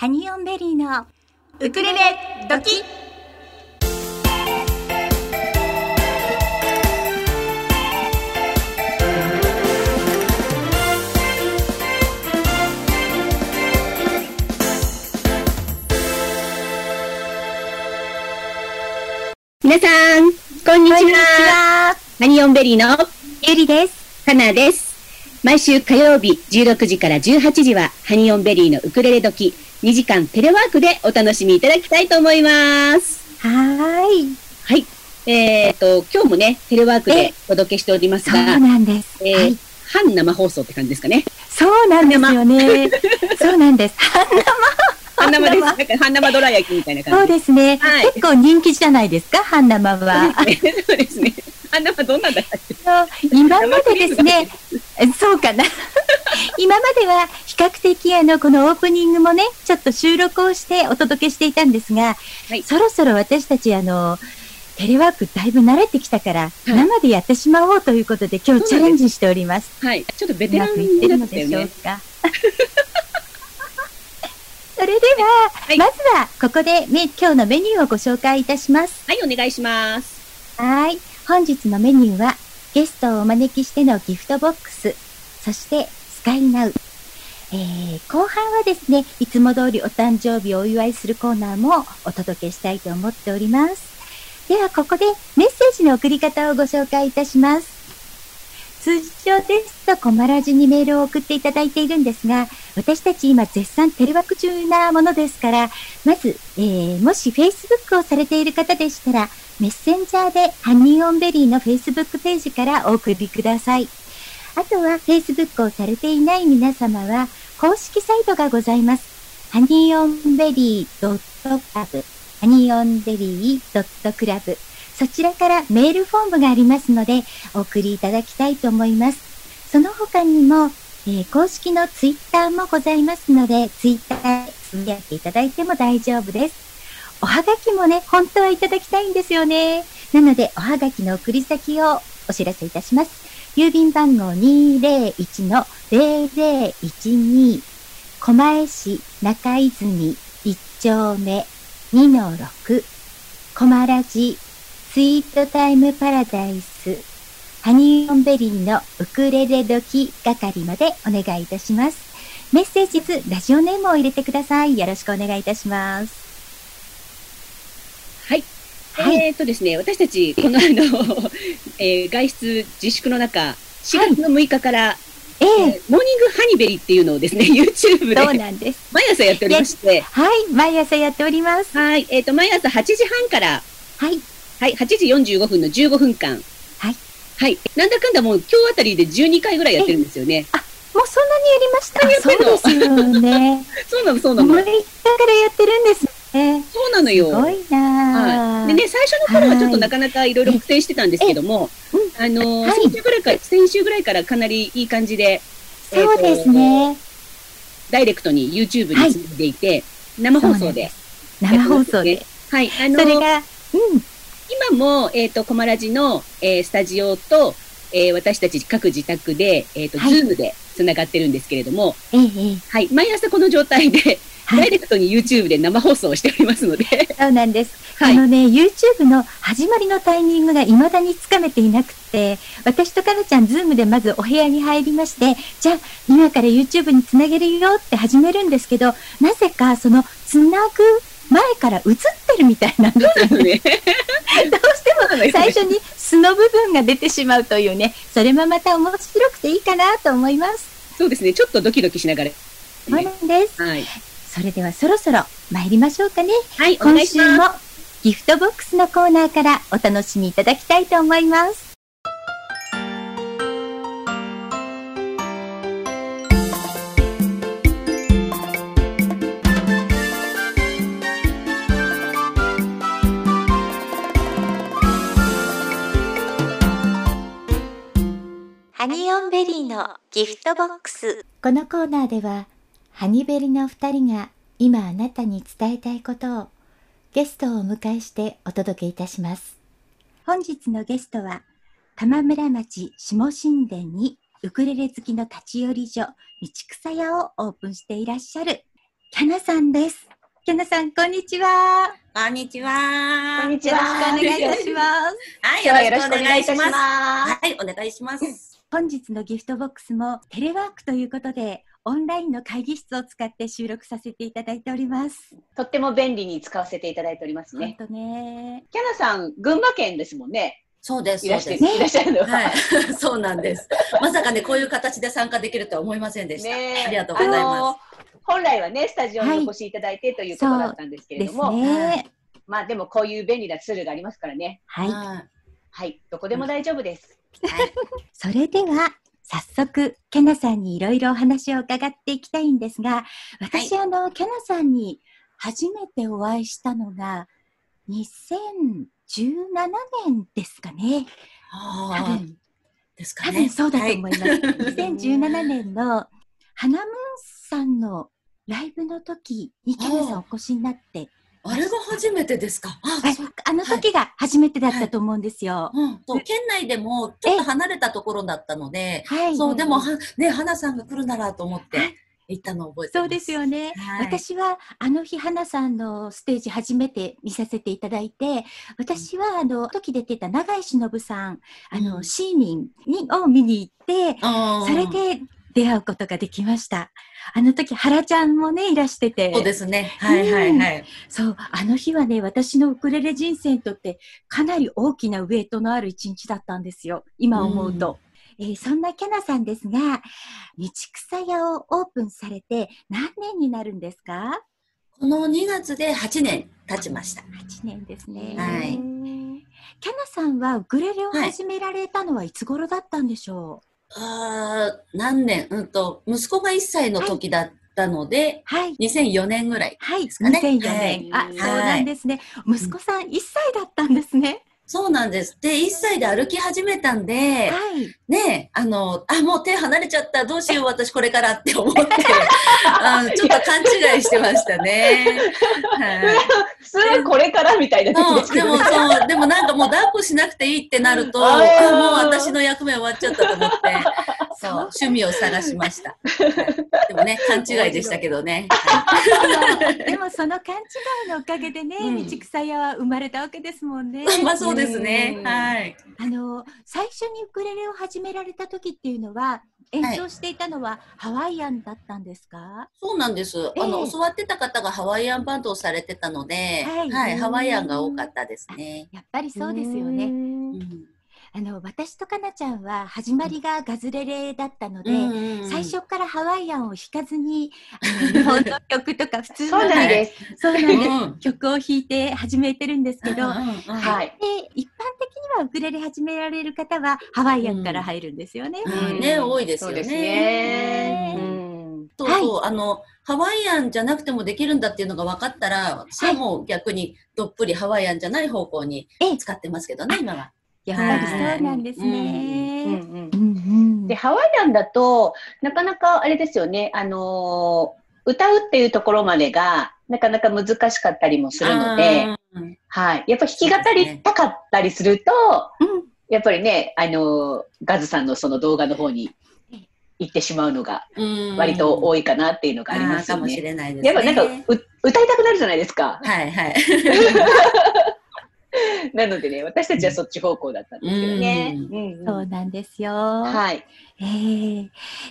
ハニーオンベリーのウクレレ時皆さん、こんにちは。ハニーオンベリーのゆりです。かなです。毎週火曜日16時から18時は、ハニーオンベリーのウクレレ時、2時間テレワークでお楽しみいただきたいと思います。はーい。はい。えっ、と、今日もね、テレワークでお届けしておりますそうが、なんです。えーはい。半生放送って感じですかね。そうなんですよね。そうなんです。半生です。半なんか半生どら焼きみたいなそう感じ。ですね、はい結構人気じゃないですか、半生は。そうですね。半生どんなんだっけ？今までですね、そうかな。今までは比較的あの、このオープニングもね、ちょっと収録をしてお届けしていたんですが、はいそろそろ私たちあの、テレワークだいぶ慣れてきたから、生でやってしまおうということで今日チャレンジしております。はい。ちょっとベうテランまくいってにるのでしょう。か。それでは、はいまずはここでめ今日のメニューをご紹介いたします。はい、お願いします。はい。本日のメニューは、ゲストをお招きしてのギフトボックス、そしてスカイナウ。えー、後半はですね、いつも通りお誕生日をお祝いするコーナーもお届けしたいと思っております。では、ここでメッセージの送り方をご紹介いたします。通常ですと、コマラジにメールを送っていただいているんですが、私たち今絶賛テレワーク中なものですから、まず、えー、もし Facebook をされている方でしたら、メッセンジャーでハニーオンベリーの Facebook ページからお送りください。あとは Facebook をされていない皆様は公式サイトがございます。ハニーオンベリー .club ハニーオンベリー .club そちらからメールフォームがありますのでお送りいただきたいと思います。その他にも、えー公式のツイッターもございますので、ツイッターでつぶやいていただいても大丈夫です。おはがきもね、本当はいただきたいんですよね。なので、おはがきの送り先をお知らせいたします。郵便番号201-0012、狛江市中泉1丁目2-6、コマラジスイートタイムパラダイス、ハニーオンベリーのウクレレ時係までお願いいたします。メッセージ図、ラジオネームを入れてください。よろしくお願いいたします。はい。はいえーっとですね、私たち、このあの、えー外出自粛の中、4月の6日から、ええーえモーニングハニーベリーっていうのをですね、YouTube そうでなんです。毎朝やっておりまして、はい、毎朝やっております。はい。えーっと、毎朝8時半から、はい、はい、8時45分の15分間。はい。はい。なんだかんだもう今日あたりで12回ぐらいやってるんですよね。もうそんなにやりました？そうですよね。そうなの、そうなの。思いからやってるんですね。そうなのよ。すごいなぁはい。でね、最初の頃はちょっとなかなかいろいろ苦戦してたんですけども、うんあのーはい先週ぐらいから、先週ぐらいからかなりいい感じで、そうですね。ダイレクトに YouTube につないでいて、生放送で。生放送で。はい。あのーそれが、うん、今も、えっ、と、コマラジの、えースタジオと、えー私たち各自宅で、えっ、と、はいズームで繋がってるんですけれども。はい。毎朝この状態で、はい、ダイレクトに YouTube で生放送をしておりますので、そうなんです。はいあのね、YouTube の始まりのタイミングが未だにつかめていなくて、私とかなちゃん、ズームでまずお部屋に入りまして、じゃあ、今から YouTube につなげるよって始めるんですけど、なぜかその、つなぐ前から映ってるみたいなんですよね。ね。どうしても最初に素の部分が出てしまうというね、それもまた面白くていいかなと思います。そうですね。ちょっとドキドキしながら、そうなんです。はい。それではそろそろ参りましょうかね。はい、お願今週いします。もギフトボックスのコーナーからお楽しみいただきたいと思います。ハニオンベリーのギフトボックス。このコーナーでは、ハニベリの二人が今あなたに伝えたいことをゲストをお迎えしてお届けいたします。本日のゲストは、玉村町下神殿にウクレレ好きの立ち寄り所、道草屋をオープンしていらっしゃるキャナさんです。キャナさん、こんにちは。こんにちは。こんにちよろしくおは。願いいたします。はい、よろしくお願いします。す。はい、お願いします。本日のギフトボックスもテレワークということで、オンラインの会議室を使って収録させていただいております。とっても便利に使わせていただいておりますね。本当ね。キャナさん、群馬県ですもんね。そうです。いらして、そうですいらっしゃるのは。はい、そうなんです。まさかね、こういう形で参加できるとは思いませんでした。ねありがとうございまあの本来はね、スタジオにお越しいただいてということだったんですけれども、ね。まあでもこういう便利なツールがありますからね。はす。い。ははい、どこでも大丈夫です。い。はい。それでは、早速、キャナさんにいろいろお話を伺っていきたいんですが、私、あの、キャナさんに初めてお会いしたのが、2017年ですかね。多分、ですかね。多分そうだと思います。はい2017年の花ムーンさんのライブの時にキャナさんお越しになって、あれが初めてですか？あ、はいあの時が初めてだったと思うんですよ。うん、そう県内でもちょっと離れたところだったので、はい。そう、でも、は、ね、花さんが来るならと思って行ったのを覚えてます。そうですよね。はい私はあの日花さんのステージ初めて見させていただいて、私はあの時出てた永井忍さん、あの、うんシーミンにを見に行って、あーそれで出会うことができました。あの時原ちゃんもねいらしてて、そうですね。はいはいはい。そうあの日はね私のウクレレ人生にとってかなり大きなウェイトのある一日だったんですよ。今思うと。えーそんなキャナさんですが、道草屋をオープンされて何年になるんですか？この2月で8年経ちました。8年ですね。はいキャナさんはウクレレを始められたのはいつ頃だったんでしょう？あー何年？うんと、息子が1歳の時だったので、はい。2004年ぐらい。はい、すかね2004年。あ、はいそうなんですね。息子さん1歳だったんですね。そうなんです。で、1歳で歩き始めたんで、はい。ねあの、あ、もう手離れちゃった、どうしよう、私これからって思って、あのちょっと勘違いしてましたね。はい普通これからみたいな時ですそう、でもけどね。そう、でもなんかもう抱っこしなくていいってなると、もう私の役目終わっちゃったと思って、そう、趣味を探しました。はいでもね、勘違いでしたけどね。でもその勘違いのおかげでね、うん道草屋は生まれたわけですもんね。まあそうですねう。んはい。あの最初にウクレレを始められた時っていうのは演奏していたのはハワイアンだったんですか？そうなんです。ええあの、教わってた方がハワイアンバンドをされてたので、はいはい、ハワイアンが多かったですね。やっぱりそうですよね。うんあの私とかなちゃんは始まりがガズレレだったので。うん最初からハワイアンを弾かずに、日本の曲とか普通のそうなんです。そうなんです、うん曲を弾いて始めてるんですけど、うんうんうんはい。で一般的にはウクレレ始められる方はハワイアンから入るんですよね。うんね多いですよねそうですね。ううんそうそう、あの、ハワイアンじゃなくてもできるんだっていうのが分かったら、私はもう逆にどっぷりハワイアンじゃない方向にええ使ってますけどね、今は。やっぱりそうなんですね。で、ハワイアンだと、なかなかあれですよね、あのー歌うっていうところまでが、なかなか難しかったりもするので、うんはい。やっぱ弾き語りたかったりすると、うんやっぱりね、あのーガズさんのその動画の方に行ってしまうのがうん割と多いかなっていうのがありますよあーかもしね。れないですね。やっぱなんかう歌いたくなるじゃないですか。はいはい。なのでね、私たちはそっち方向だったんですけどね。そうなんですよ。はい。えー。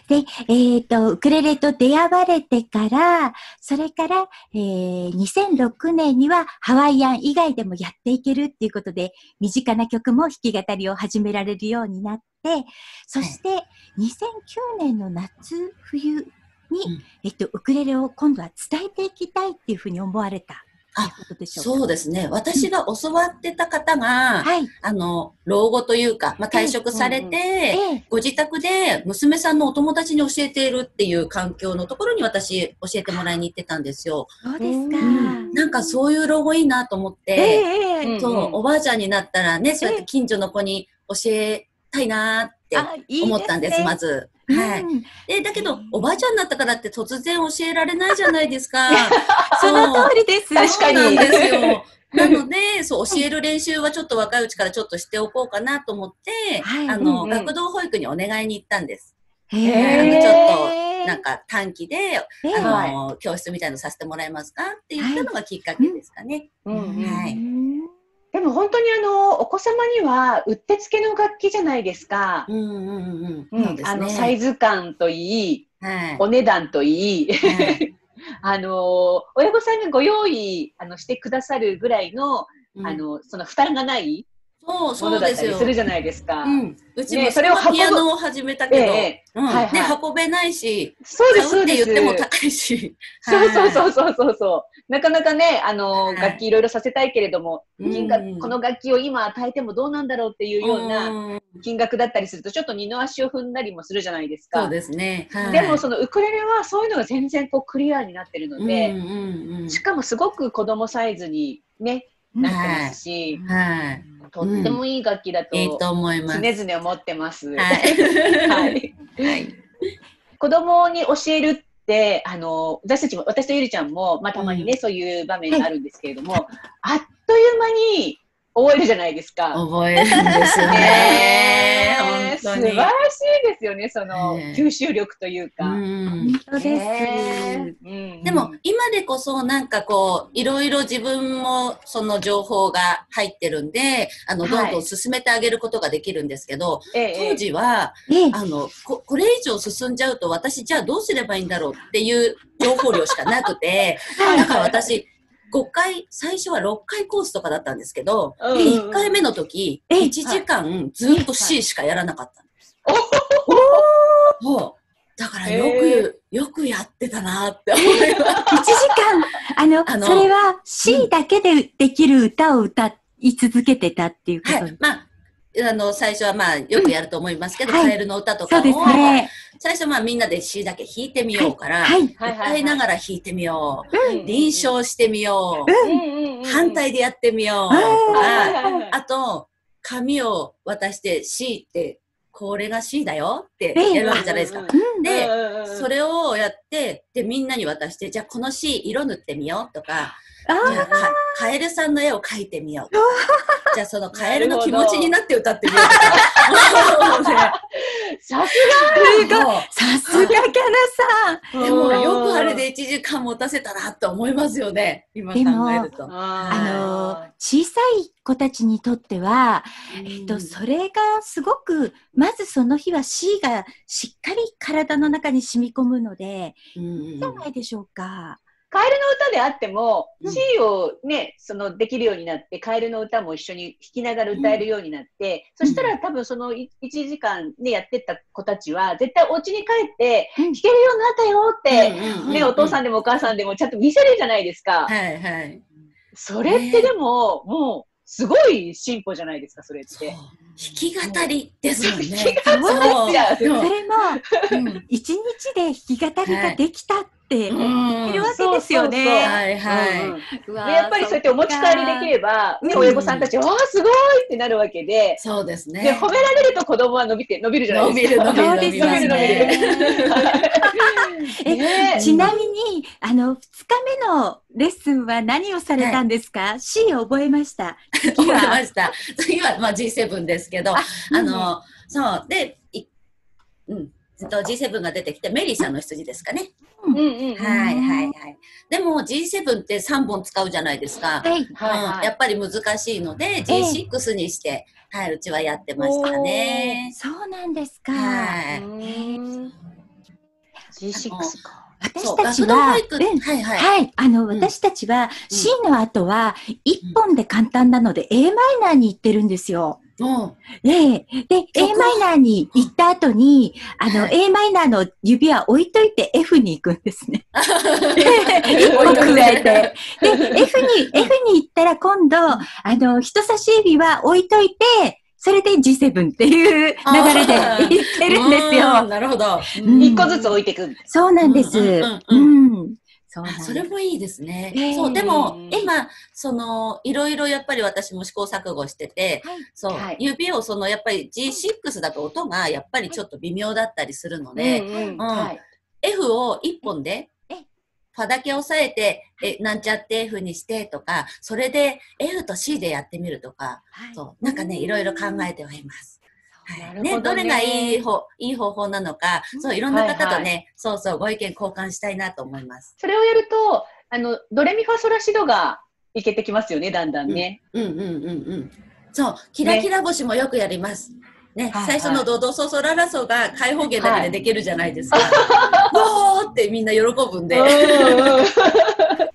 で、えっ、と、ウクレレと出会われてから、それから、えー2006年にはハワイアン以外でもやっていけるっていうことで、身近な曲も弾き語りを始められるようになって、そして2009年の夏、冬に、うん。えっと、ウクレレを今度は伝えていきたいっていうふうに思われたということでしょうか？そうですね。私が教わってた方が、はい。あの、老後というか、まあ、退職されて、ええご自宅で娘さんのお友達に教えているっていう環境のところに私教えてもらいに行ってたんですよ。そうですか。うんなんかそういう老後いいなと思って、そう、おばあちゃんになったらね、そうやって近所の子に教えたいなって思ったんです、ねまず。うんはい。で、だけど、おばあちゃんになったからって突然教えられないじゃないですか。その通りです。確かにそうなんですよ。なので、そう、教える練習はちょっと若いうちからちょっとしておこうかなと思って、はいあの、うんうん学童保育にお願いに行ったんです。へあちょっとなんか短期で、ええあの、教室みたいのさせてもらえますかって言ったのがきっかけですかね。うんうんはいうんでも本当にあの、お子様にはうってつけの楽器じゃないですか。うんうんうん。あの、サイズ感といい、はい。お値段といい、はい あの、親御さんがご用意あのしてくださるぐらいの、うんあの、その負担がないもそうですよのだったりす。るじゃないですか。うん。うちもねそれを運ぶピアノを始めたけど、運べないし、そうです、そううです。言っても高いし。そうそうそうそうそうそう。なかなかね、あの、はい楽器いろいろさせたいけれども、うん金額、この楽器を今与えてもどうなんだろうっていうようなうん金額だったりすると、ちょっと二の足を踏んだりもするじゃないですか。そうですね。はいでも、そのウクレレはそういうのが全然こうクリアになってるので、うんうんうんしかもすごく子供サイズにね、なってますし、はい。とってもいい楽器だといいと思います。常々思ってます。はい。はいはい。子供に教えるって、あの、私たちも、私とゆりちゃんも、まあ、たまにね、そういう場面があるんですけれども、あっという間に覚えるじゃないですか。覚えるんですよね。素晴らしいですよね、その、吸収力というか。うん。本当です。でも、今でこそなんかこう、いろいろ自分もその情報が入ってるんで、あの、はい。どんどん進めてあげることができるんですけど、当時は、ええ。あのこ、これ以上進んじゃうと私じゃあどうすればいいんだろうっていう情報量しかなくて、だから私、5回、最初は6回コースとかだったんですけど、うんで1回目の時、え1時間ずっと C しかやらなかったんです。そう。だからよく、よくやってたなって思います。1時間、あの、あのそれは C だけでできる歌を歌い続けてたっていうこと、はい。まあ、あの、最初はまあ、よくやると思いますけど、はいカエルの歌とかも、ね。最初まあみんなで C だけ弾いてみようから、はい。はい歌いながら弾いてみよう。うん臨床してみよう。うんうんうん反対でやってみよう。とあか、はいはいはいあと、紙を渡して C って、これが C だよってええやるわけじゃないですか。うんで、うんそれをやって、で、みんなに渡して、じゃあこの C 色塗ってみようとかカエルさんの絵を描いてみようじゃあそのカエルの気持ちになって歌ってみようさすすごいもう。さすがキャナさん。がでもよくあれで1時間持たせたなって思いますよね。今考えると。あの、小さい子たちにとっては、えっと、それがすごく、まずその日は C がしっかり体の中に染み込むので、うんうんじゃないでしょうか。カエルの歌であっても、うん。C をね、そのできるようになって、カエルの歌も一緒に弾きながら歌えるようになって、そしたら多分その1時間ね、やってった子たちは、絶対お家に帰って、うん。弾けるようになったよって、ね、お父さんでもお母さんでもちゃんと見せるじゃないですか。はいはい。それってでも、もう、すごい進歩じゃないですか、それって。弾き語りですもんね。弾き語りそうじゃん。でもそれも、う。ん。一日で弾き語りができたって、うんいるわけですよね。はいはい。やっぱりそうやってお持ち帰りできれば、ね、うん親御さんたち、わあ、すごいってなるわけで、そうですね。で、褒められると子供は伸びて、伸びるじゃない伸びるですか。伸びる 伸びますそうですね。えねちなみに、あの、二日目のレッスンは何をされたんですか、C を覚えました。覚えました。次は、まあ、G7 ですけど、あうんの、そう、で、いうん、と G7 が出てきて、メリーさんの羊ですかね。うんうんうん。はいはいはい。でも G7 って3本使うじゃないですか。はい。はいうんはいやっぱり難しいので、G6 にして、はい、うちはやってましたね。そうなんですか。はい。うーん G6 か。私たちは、育、うんはいはい。はい。あの、ん私たちは C の後は一本で簡単なので A マイナーに行ってるんですよ。うんええで、A マイナーに行った後に、あの、はい A マイナーの指輪置いといて F に行くんですね。一個加えて。で、F に、F に行ったら今度、あの、人差し指は置いといて、それで G7 っていう流れで行ってるんですうんよ。なるほど。うん一個ずつ置いていく。そうなんです。ううんんうんうんそうそれもいいですね。ええ。そう、でもうん、今、その、いろいろやっぱり私も試行錯誤してて、はい。そう、はい。指をその、やっぱり G6 だと音がやっぱりちょっと微妙だったりするので、うんはい。F を1本でえ、ファだけ押さえて、え、なんちゃって F にしてとか、それで F と C でやってみるとか、はい。そう、なんかね、いろいろ考えてはいます。どねどれがいい方、いい方法なのか、そう、いろんな方とね、そうそう、ご意見交換したいなと思います。それをやると、あの、ドレミファソラシドがいけてきますよね、だんだんね。うんうんうんうん。そう、キラキラ星もよくやります。ね、はい最初のドドソソララソが開放弦だけでできるじゃないですか。わーってみんな喜ぶんで。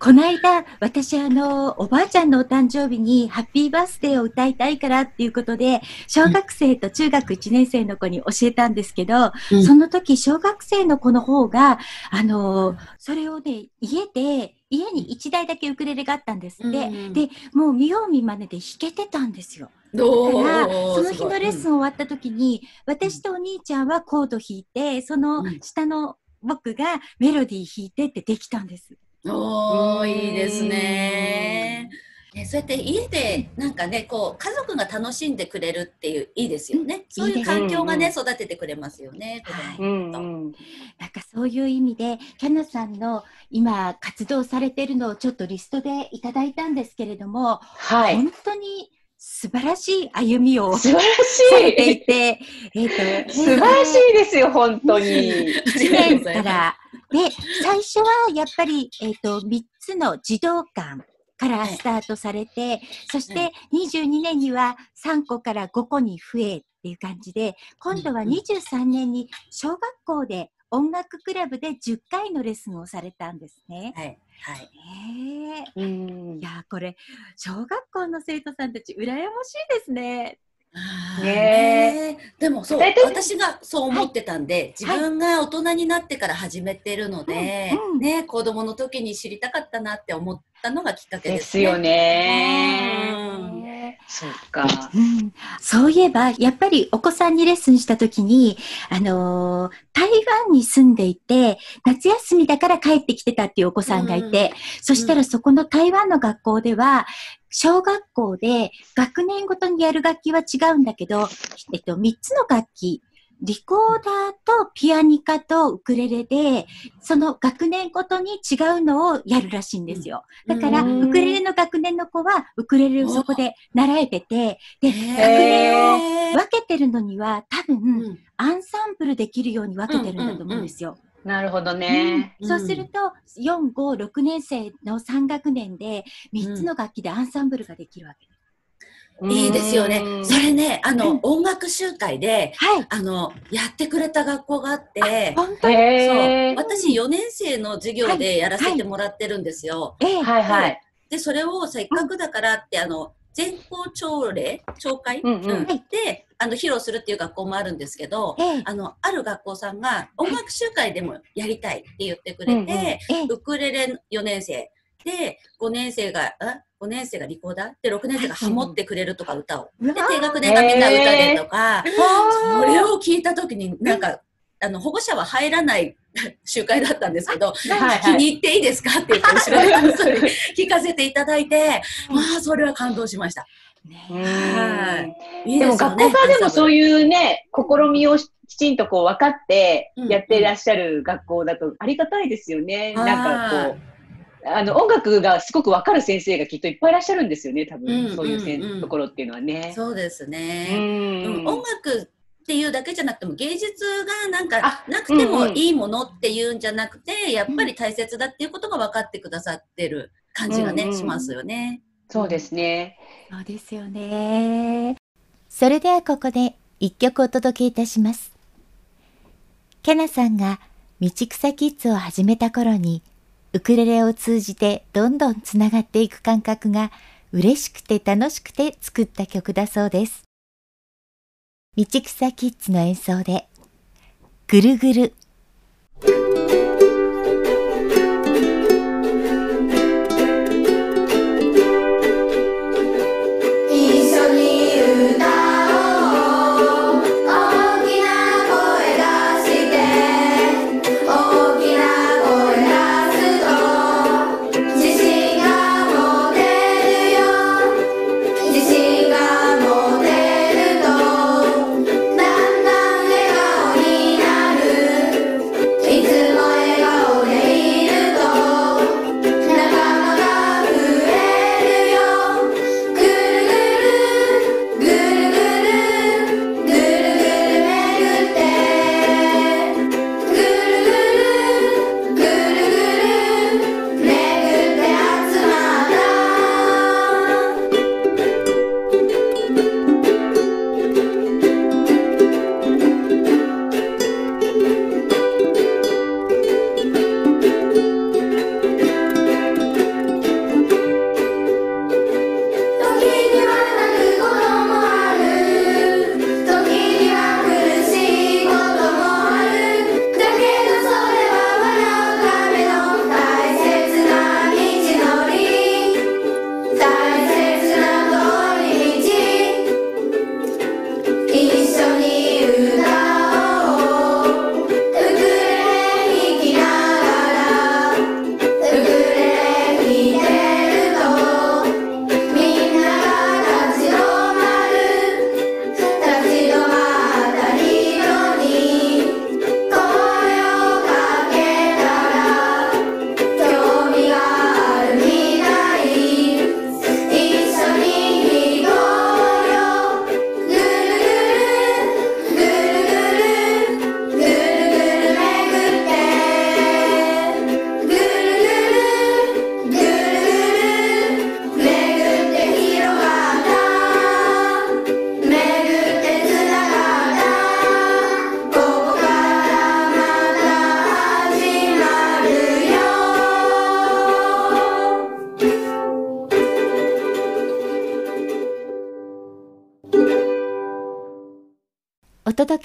この間、私、あの、おばあちゃんのお誕生日に、ハッピーバースデーを歌いたいからっていうことで、小学生と中学1年生の子に教えたんですけど、うんその時、小学生の子の方が、あの、それをね、家で、家に1台だけウクレレがあったんですって。うんで、もう見よう見まねで弾けてたんですよ。どだから、うその日のレッスン終わった時に、私とお兄ちゃんはコード弾いて、そのうん下の僕がメロディー弾いてってできたんです。おー、いいですね。ね、そうやって家でなんかね、こう、家族が楽しんでくれるっていう、いいですよね。そういう環境がね、いい育ててくれますよね。うんうんなんかそういう意味で、キャナさんの今活動されてるのをちょっとリストでいただいたんですけれども、はい。本当に素晴らしい歩みをさ素晴られてしいて、えっ、と、い。素晴らしいですよ、本当に。1年から。で、最初はやっぱり、えっ、と、3つの児童館からスタートされて、そして22年には3個から5個に増えっていう感じで、今度はうん23年に小学校で音楽クラブで10回のレッスンをされたんですね。はい。はい。へえ。うんいやー、これ、小学校の生徒さんたち、羨ましいですね。ねえ。でもそう、私がそう思ってたんで、自分が大人になってから始めてるので、うんうんね、子供の時に知りたかったなって思ったのがきっかけでね。ですすよねうん。そっか。うん、そういえば、やっぱりお子さんにレッスンしたときに、あのー台湾に住んでいて、夏休みだから帰ってきてたっていうお子さんがいて、そしたらそこの台湾の学校では、小学校で学年ごとにやる楽器は違うんだけど、えっと、3つの楽器、リコーダーとピアニカとウクレレで、その学年ごとに違うのをやるらしいんですよ。だから、うんウクレレの学年の子は、ウクレレをそこで習えてて、で、学年を分けてるのには、多分、うんアンサンブルできるように分けてるんだと思うんですよ。なるほどね。うんそうすると、4、5、6年生の3学年で、3つの楽器でアンサンブルができるわけ。いいですよねう。んそれね、あの、うん音楽集会で、はい。あの、やってくれた学校があって、本当？に。そう私4年生の授業でやらせてもらってるんですよ。ええ。はいはい。で、それをせっかくだからって、あの、全校朝礼朝会、うんうんはいで、あの、披露するっていう学校もあるんですけど、ええ。あの、ある学校さんが音楽集会でもやりたいって言ってくれて、うんうんええ。ウクレレ4年生で、5年生が、あ5年生がリコーダーで、6年生がハモってくれるとか歌を。で、低学年がみんな歌でとか、そそれを聞いたときになんか、あの、保護者は入らない 集会だったんですけど、はい気に入っていいですか？って言って、後ろそり 聞かせていただいて、まあ、それは感動しました。でも学校からでもそうう。いうね、試みをきちんとこう分かってうん。やっていらっしゃる学校だとありがたいですよね。はいなんかこう、あの音楽がすごく分かる先生がきっといっぱいいらっしゃるんですよね、多うん分そういうところっていうのはね。そうですうね。んうん音楽っていうだけじゃなくても芸術がなんかあなくてもうんうんいいものっていうんじゃなくて、やっぱり大切だっていうことが分かってくださってる感じがね、うんうんしますよね。そうですね。そうですよね。それではここで一曲お届けいたします。ケナさんが道草キッズを始めた頃に、ウクレレを通じてどんどんつながっていく感覚が嬉しくて楽しくて作った曲だそうです。道草キッズの演奏で、ぐるぐる。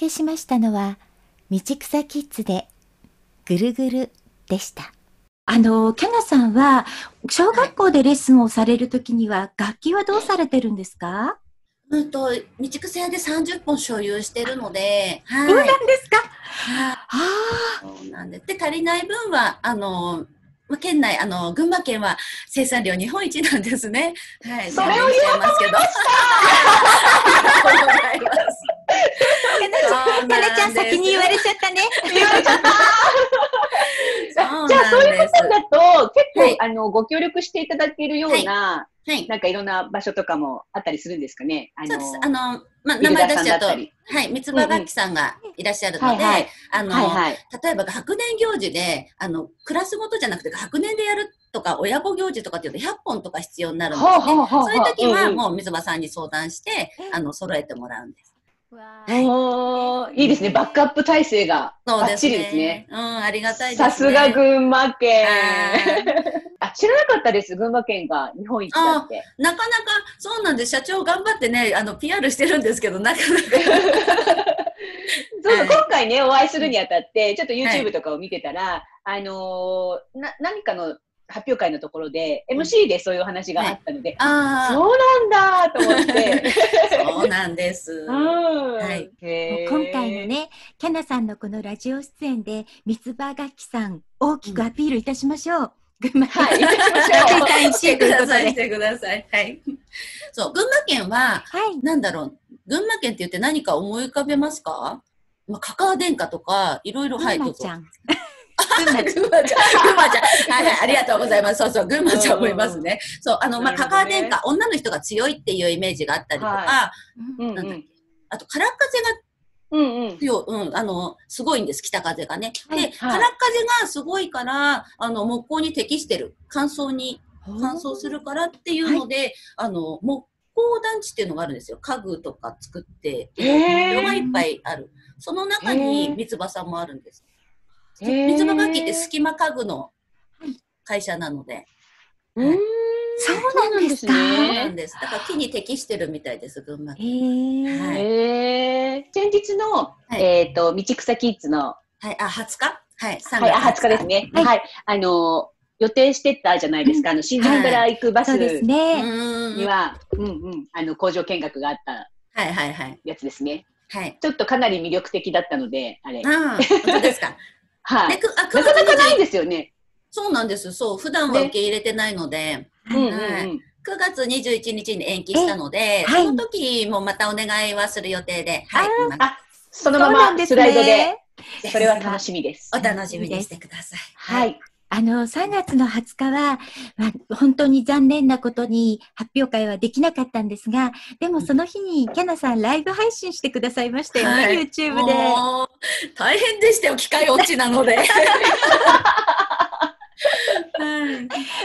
けしましたのは、道草キッズで、ぐるぐるでした。あの、キャナさんは、小学校でレッスンをされるときには、楽器はどうされてるんですか、うんと、道草屋で30本所有してるので、はい。そうなんですか？はいあそうなんです。で、足りない分は、あの、まあ県内、あの、群馬県は生産量日本一なんですね。はい。それを言おう宣伝しちゃいますけど。ありがとうございます。あ、かなちゃん先に言われちゃったね。そうじゃあそういうなんです。ことだと、結構、はいあの、ご協力していただけるような、はい。なんかいろんな場所とかもあったりするんですかね？あそうです。のあの、まあ、名前出しちゃうと、はい、三つ葉楽器さんがいらっしゃるので、あの、はいはい。例えば学年行事で、あの、クラスごとじゃなくて学年でやるとか、親子行事とかっていうと100本とか必要になるんですね。そういう時はもう水葉さんに相談して、あの、揃えてもらうんです。おーいいですね。バックアップ体制がそうですバッチリですね。ね。うん、ありがたいですね。さすが群馬県は。あ、知らなかったです。群馬県が日本一だって。なかなか、そうなんです。社長頑張ってね、あの、PR してるんですけど、なかなか。そう今回ね、お会いするにあたって、ちょっとは YouTube いとかを見てたら、あのーな、何かの発表会のところで、MC でそういうお話があったので、あそうなんだと思って。あ、そうなんです。うんはい今回の。ね、キャナさんのこのラジオ出演で、三つ葉楽器さん、大きくアピールいたしましょう。群馬県はい、行きまして ください、しで。てください。はい。そう、群馬県は、はい。なんだろう、群馬県って言って何か思い浮かべますか？まあ、カカア殿下とか、いろいろ、はい、どうぞ群馬ちゃん。群馬ちゃん。はいはい、ありがとうございます。そうそう、群馬ちゃんもいますね。そう、あの、まあ、カカア殿下、女の人が強いっていうイメージがあったりとか。あと、空っ風がうんうん。強い、うん、あの、すごいんです、北風がね。はいで、空っ風がすごいから、あの、木工に適してる。乾燥に、乾燥するからっていうので、あの、木工団地っていうのがあるんですよ。家具とか作って、へー色がいっぱいある。その中へにー三つ葉さんもあるんです。へー。三つ葉楽器って隙間家具の会社なので、うーんそうなんですかそうなんです。だから木に適してるみたいです、群馬へはい。先日の、い。えっ、と、道草キッズの、はい、あ、20日？はい、3はい、あ、20日。ですね。ははい。い。あの、予定してたじゃないですか。あの、新宿から行くバス。には、うんうん、あの、工場見学があったはいはいはい。やつですね。はい。ちょっとかなり魅力的だったので、あれ。ああ、本当ですか？はい。で、くあ、9なかなかないん月20ですよね。そうなんです。そう、普段は受け入れてないので、うんうんはいうん。9月21日に延期したので、はいその時もまたお願いはする予定で、はい。今あ、そのままスライドで、ね。それは楽しみです。お楽しみにしてください。はい。あの、3月の20日は、まあ、本当に残念なことに発表会はできなかったんですが、でもその日にキャナさんライブ配信してくださいましたよね、はい YouTube で。大変でしたよ、機械落ちなので。は い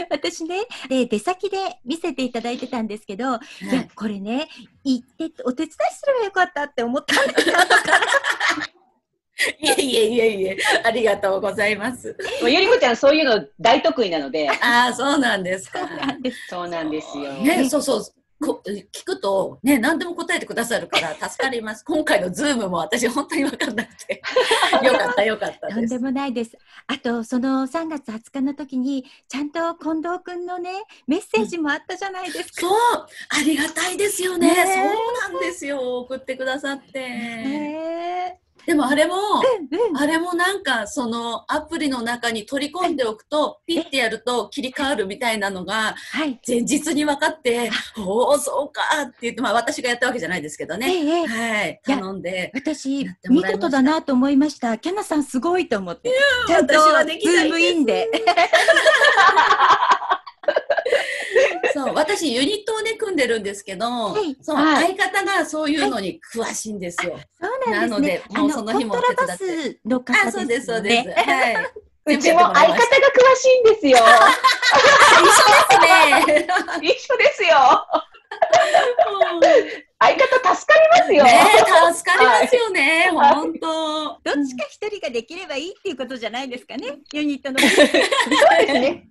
私ね、で、出先で見せていただいてたんですけど、いや、これね、行ってお手伝いすればよかったって思ったんですよ。いえいえいえいえ、ありがとうございます。もうゆりこちゃんそういうの大得意なので、ああ、そうなんですか。なんです。そうなんですよ。ね、そうそう。こ聞くと、ね、何でも答えてくださるから助かります。今回のズームも私本当に分かんなくて。よかった、よかったで。とんですもないです。あと、その3月20日の時に、ちゃんと近藤くんのね、メッセージもあったじゃないですか。そう、ありがたいですよね。ねそうなんですよ。送ってくださって。へでもあれも、ーうんうんあれもなんか、そのアプリの中に取り込んでおくと、ピッてやると切り替わるみたいなのが、はい。前日に分かって、おお、そうかって言って、まあ私がやったわけじゃないですけどね。ええええはい、頼んで。私見事だなと思いました。キャナさんすごいと思って。ちゃんと私はできないですムインで。そう、私ユニットをね、組んでるんですけど、いそう、はい相方がそういうのに詳しいんですよ。そうなんですね。なのでもうその日も手伝スの方です、ね。あ、そうです、そうです。はい。うちも相方が詳しいんですよ。一緒ですね。一緒ですよ。相方助かりますよ。ねえ、助かりますよね、はい本当。どっちか一人ができればいいっていうことじゃないですかね。ユニットの。そうですね。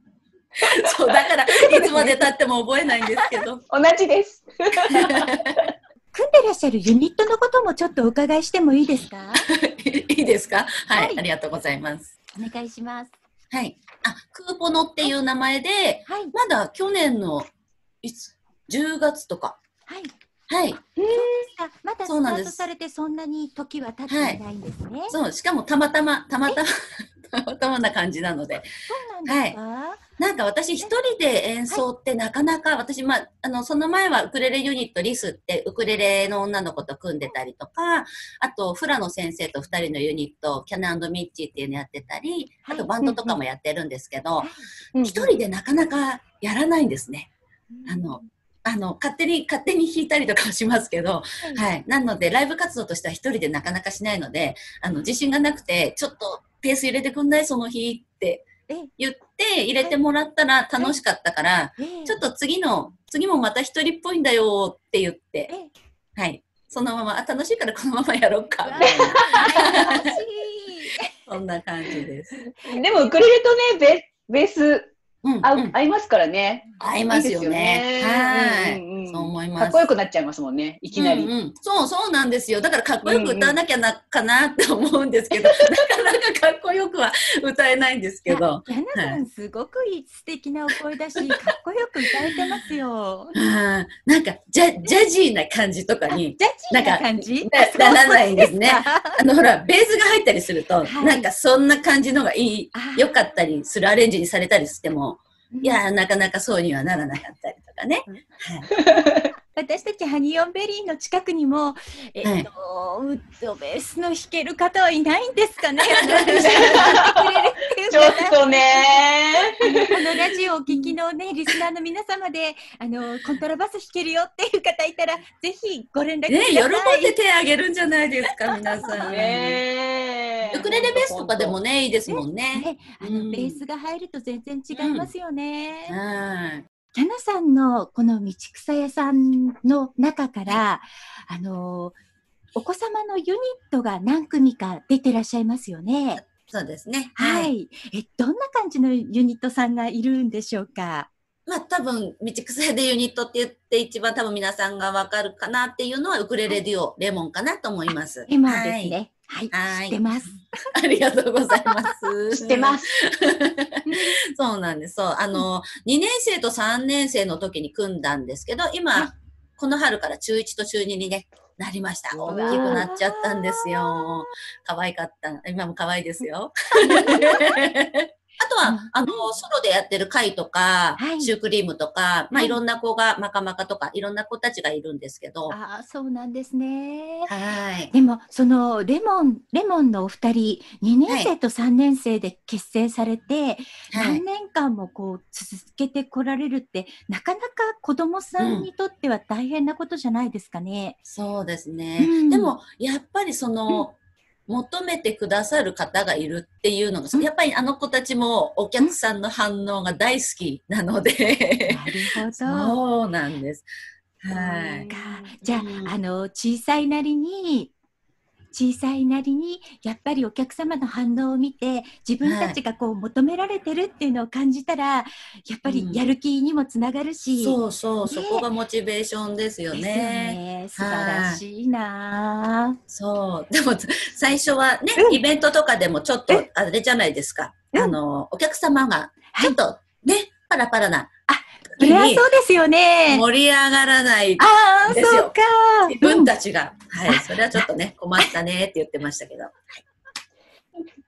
そう、だから、いつまで経っても覚えないんですけど。同じです。組んでらっしゃるユニットのこともちょっとお伺いしてもいいですか？いいですか？はい、はいありがとうございます。お願いします。はい。あ、クーポノっていう名前で、はい。まだ去年の、いつ、10月とか。はい。はい。あまだスタートされてそんなに時は経っていないんですね。そう、しかもたまたま、たまたま、たまたまな感じなので。そうなんですか、なんか私一人で演奏ってなかなか、私、まあ、あの、その前はウクレレユニットリスってウクレレの女の子と組んでたりとか、あと、フラの先生と二人のユニット、キャナミッチーっていうのやってたり、あとバンドとかもやってるんですけど、うん。一人でなかなかやらないんですね。あの、あの、勝手に、勝手に弾いたりとかはしますけど、はい。なので、ライブ活動としては一人でなかなかしないので、あの、自信がなくて、ちょっとペース入れてくんないその日ってえ？言って、入れてもらったら楽しかったから、ええ。ちょっと次の、次もまた一人っぽいんだよって言って、え？えはい。そのまま、あ、楽しいからこのままやろうか、わみい。そんな感じです。でもウクレレとね、ベベースうん、合う、うん合いますからね。合いますよね。はい、うんうんうんそう思います。かっこよくなっちゃいますもんね、いきなり。うんうんそうそうなんですよ。だからかっこよく歌わなきゃな、かなって思うんですけど、なかなかかっこよくは歌えないんですけど。ヤナさん、すごくいい素敵なお声だし、かっこよく歌えてますよ。あーなんかジャ、ジャジーな感じとかあジャに、ジーな感じ？なならないんですね あの、ほら、ベースが入ったりすると、はいなんかそんな感じのがいい、あ良かったりするアレンジにされたりしても、うんいやー、なかなかそうにはならなかったりとかね。うん。はい 私たちハニオンベリーの近くにも、えっ、と、ウッドベースの弾ける方はいないんですかね？あの一緒に弾いてくれるっていうちょっ方とねこのラジオをお聞きのね、リスナーの皆様で、あの、コントラバス弾けるよっていう方いたら、ぜひご連絡くだね、さい。喜んで手あげるんじゃないですか、皆さん。ねウクレレベースとかでもね、いいですもんね。ね、あうんの、ベースが入ると全然違いますよね。はい。キャナさんのこの道草屋さんの中から、あの、お子様のユニットが何組か出てらっしゃいますよね。そうですね。はい。え、どんな感じのユニットさんがいるんでしょうか？まあ多分、道草屋でユニットって言って一番多分皆さんがわかるかなっていうのはウクレレデュオ、レモンかなと思います。レモンですね。はい。はい知ってます。はい。ありがとうございます。知ってます。そうなんです。そう。あの、2年生と3年生の時に組んだんですけど、今、この春から中1と中2にね、なりました。大きくなっちゃったんですよ。可愛かった。今も可愛いですよ。あとは、うんあの、ソロでやってる会とか、はいシュークリームとか、まあ、はいいろんな子が、マカマカとか、いろんな子たちがいるんですけど、ああ、そうなんですね。はい。でも、そのレモン、レモンのお二人、2年生と3年生で結成されて、はい何年間もこう続けてこられるって、なかなか子供さんにとっては大変なことじゃないですかね。そうですね。うんでも、やっぱりその、求めてくださる方がいるっていうのが、うんやっぱりあの子たちもお客さんの反応が大好きなので、なるほど。そうなんです。はい。かじゃあ、うんあの、小さいなりに、小さいなりに、やっぱりお客様の反応を見て、自分たちがこう求められてるっていうのを感じたら、やっぱりやる気にもつながるし、そうそう、ね。そこがモチベーションですよね。ね。素晴らしいな。そう。でも、最初はね、イベントとかでもちょっと、あれじゃないですか。うん。あの、お客様が、はいちょっとね、パラパラなそりゃそうですよね。盛り上がらないああ、そうか。自分たちが、はい、それはちょっとね、困ったねって言ってましたけど。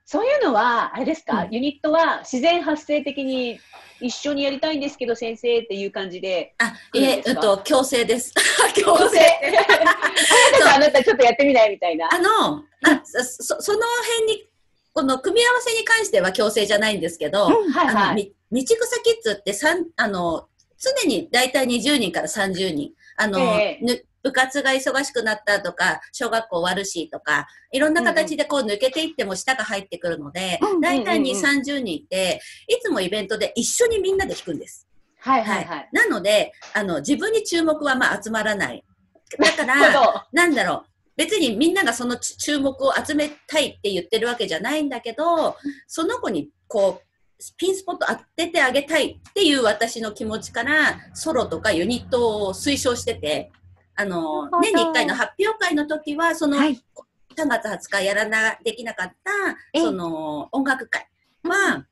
そういうのは、あれですか、うんユニットは自然発生的に一緒にやりたいんですけど、先生っていう感じで。あ、いえ、ですか？えっと、強制です。強制？あなたちょっとやってみないみたいな。あの、あそ、その辺に、この組み合わせに関しては強制じゃないんですけど、うんはいは道草キッズって三あの、常に大体20人から30人。あの、ええぬ部活が忙しくなったとか、小学校終わるしとか、いろんな形でこう抜けていっても舌が入ってくるのでうん、大体2、うんうんうん30人って、いつもイベントで一緒にみんなで弾くんです。はいはいはい。なので、あの、自分に注目はまあ集まらない。だから、なんだろう。別にみんながそのち注目を集めたいって言ってるわけじゃないんだけど、その子にこう、ピンスポット当ててあげたいっていう私の気持ちから、ソロとかユニットを推奨してて、あの年に1回の発表会の時は、その、はい。3月20日やらな、できなかった、えその、音楽会は、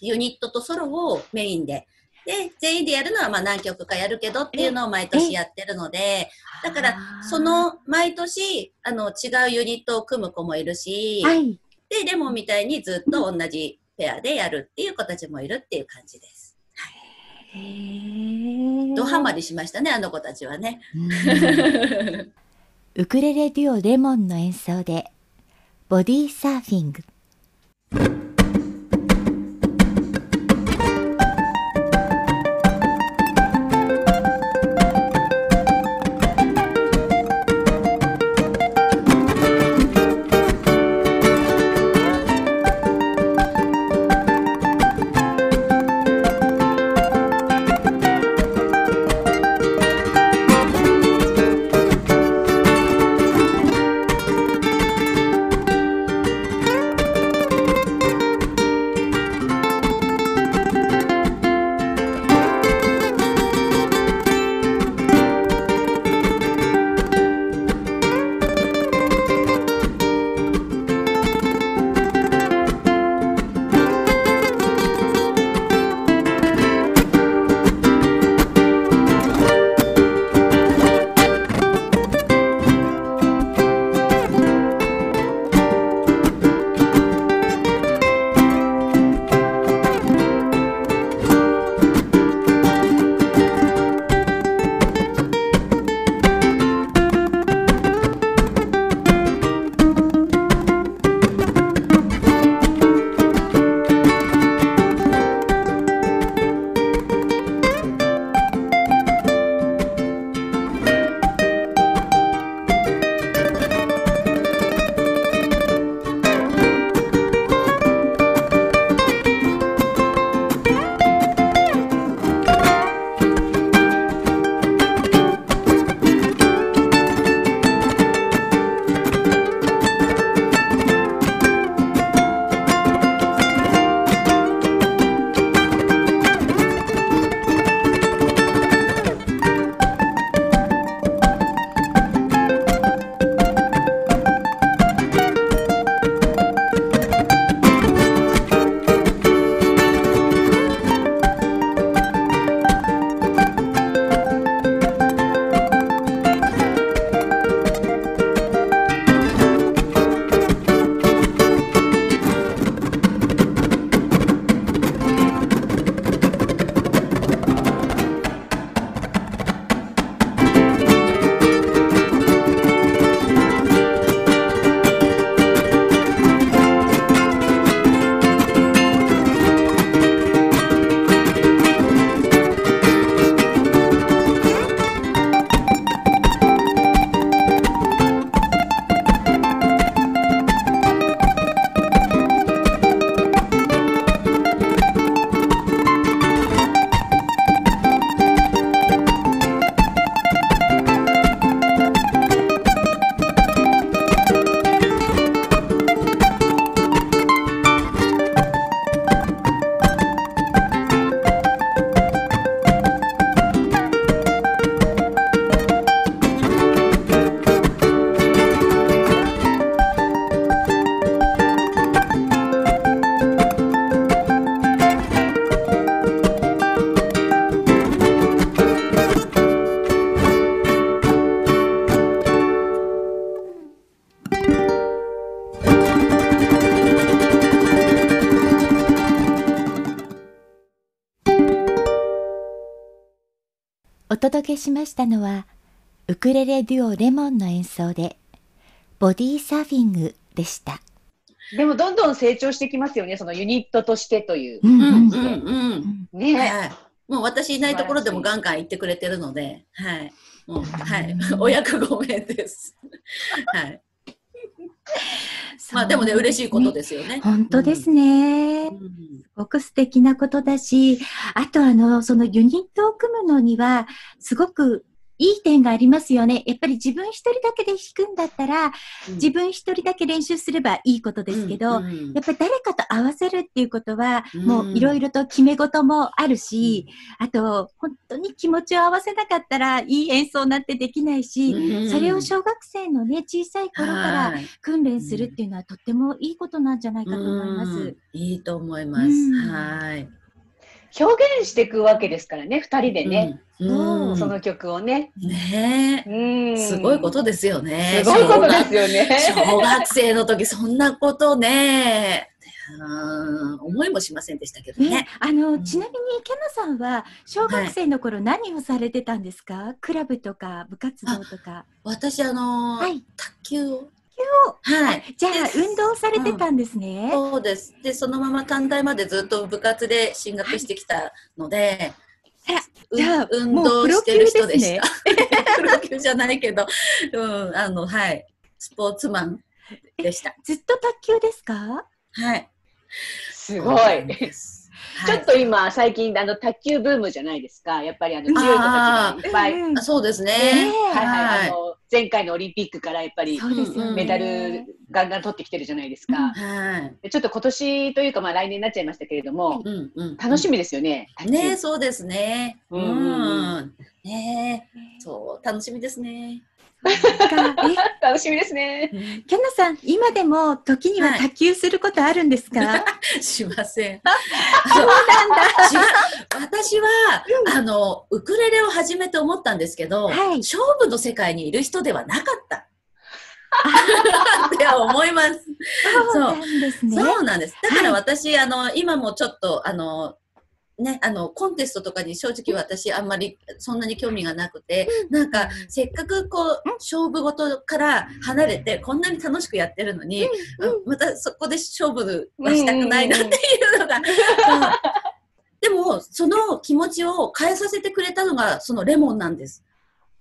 ユニットとソロをメインで、で、全員でやるのはまあ何曲かやるけどっていうのを毎年やってるので、だから、そ、の、毎年、あの、違うユニットを組む子もいるし、はい。で、レモンみたいにずっと同じペアでやるっていう子たちもいるっていう感じです。へードハマりしましたね、あの子たちはね。うんウクレレデュオレモンの演奏で、ボディーサーフィング。けしましたのは、ウクレレデュオレモンの演奏で、ボディーサーフィングでした。でもどんどん成長してきますよね、そのユニットとしてという。うんうんうんでうん。ね、はい。もう私いないところでもガンガン言ってくれてるので、はい。もう、はい。お役ごめんです。はい。まあでもね、嬉しいことですよね。本当ですね。うん。すごく素敵なことだし、あとあの、そのユニットを組むのには、すごくいい点がありますよね。やっぱり自分一人だけで弾くんだったら、自分一人だけ練習すればいいことですけど、うんうんやっぱり誰かと合わせるっていうことは、うん。もういろいろと決め事もあるし、あと、本当に気持ちを合わせなかったら、いい演奏なんてできないし、うんそれを小学生のね、小さい頃からはい。訓練するっていうのはとってもいいことなんじゃないかと思います。うん。いいと思います。うん。はい。表現していくわけですからね、二人でね、うん。うんその曲をね。ねうんえ。すごいことですよね。すごいことですよね。小学生の時そんなことね、うん思いもしませんでしたけどねね。、あの、うんちなみに、キャナさんは、小学生の頃何をされてたんですか、クラブとか部活動とか。私あのーはい。卓球を。をはい。じゃあ、運動されてたんですね。そうです。で、そのまま短大までずっと部活で進学してきたので、あらうじゃあ運動してる人でしプロた。プロ級じゃないけど、うん、あの、はい。スポーツマンでした。ずっと卓球ですか？はい。すごい。ちょっと今、最近、あの、卓球ブームじゃないですか。やっぱり、あの、強い子たちがいっぱい。そうですね。はいはい。はいあの、前回のオリンピックからやっぱり。メダルガンガン取ってきてるじゃないですか。ちょっと今年というか、まあ来年になっちゃいましたけれども。楽しみですよね。ねそうですね。うん。ねそう、楽しみですね。楽しみですね。キャナさん、今でも時にははい卓球することあるんですか、しません。そうなんだ。私は、あの、ウクレレを始めて思ったんですけど、はい勝負の世界にいる人ではなかった。って思います。そうなんですね。そうなんです。だからはい私、あの、今もちょっと、あの、ね、あの、コンテストとかに正直私あんまりそんなに興味がなくて、なんか、せっかくこう、勝負事から離れて、こんなに楽しくやってるのに、うん。またそこで勝負はしたくないなっていうのが、うん。でも、その気持ちを変えさせてくれたのが、そのレモンなんです。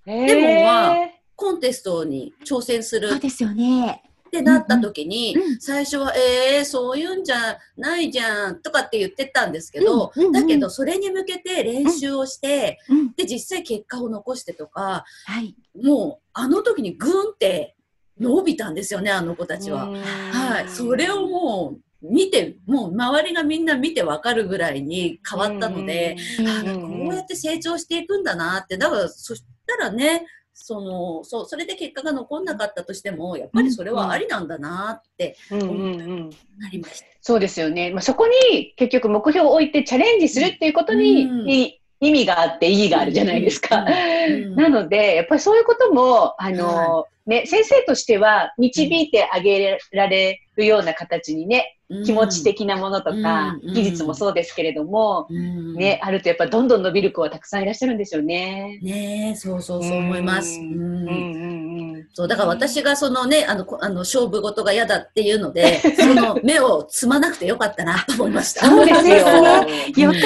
でもまあコンテストに挑戦するそうですよね。ってなった時に、うんうん最初は、えー、そういうんじゃないじゃんとかって言ってたんですけど、うんうんうんだけどそれに向けて練習をして、うん。で、実際結果を残してとか、はい。もう、あの時にグーンって伸びたんですよね、あの子たちは。はい。それをもう、見て、もう周りがみんな見てわかるぐらいに変わったので、あうんこうやって成長していくんだなって、だからそしたらね、そのそうそれで結果が残んなかったとしても、やっぱりそれはありなんだなってなりました。そうですよね。まあ、そこに結局目標を置いてチャレンジするっていうことに、うんい意味があって意義があるじゃないですか。うん なので、やっぱりそういうことも、あの、ね、先生としては導いてあげられるような形にね、気持ち的なものとか、うん技術もそうですけれども、うんね、あるとやっぱどんどん伸びる子はたくさんいらっしゃるんですよね。ねえそうそうそう思います。ううんんうんうんそうだから私がそのねあのこあの勝負事が嫌だっていうので その目をつまなくてよかったなと思いました。そうですよ。よか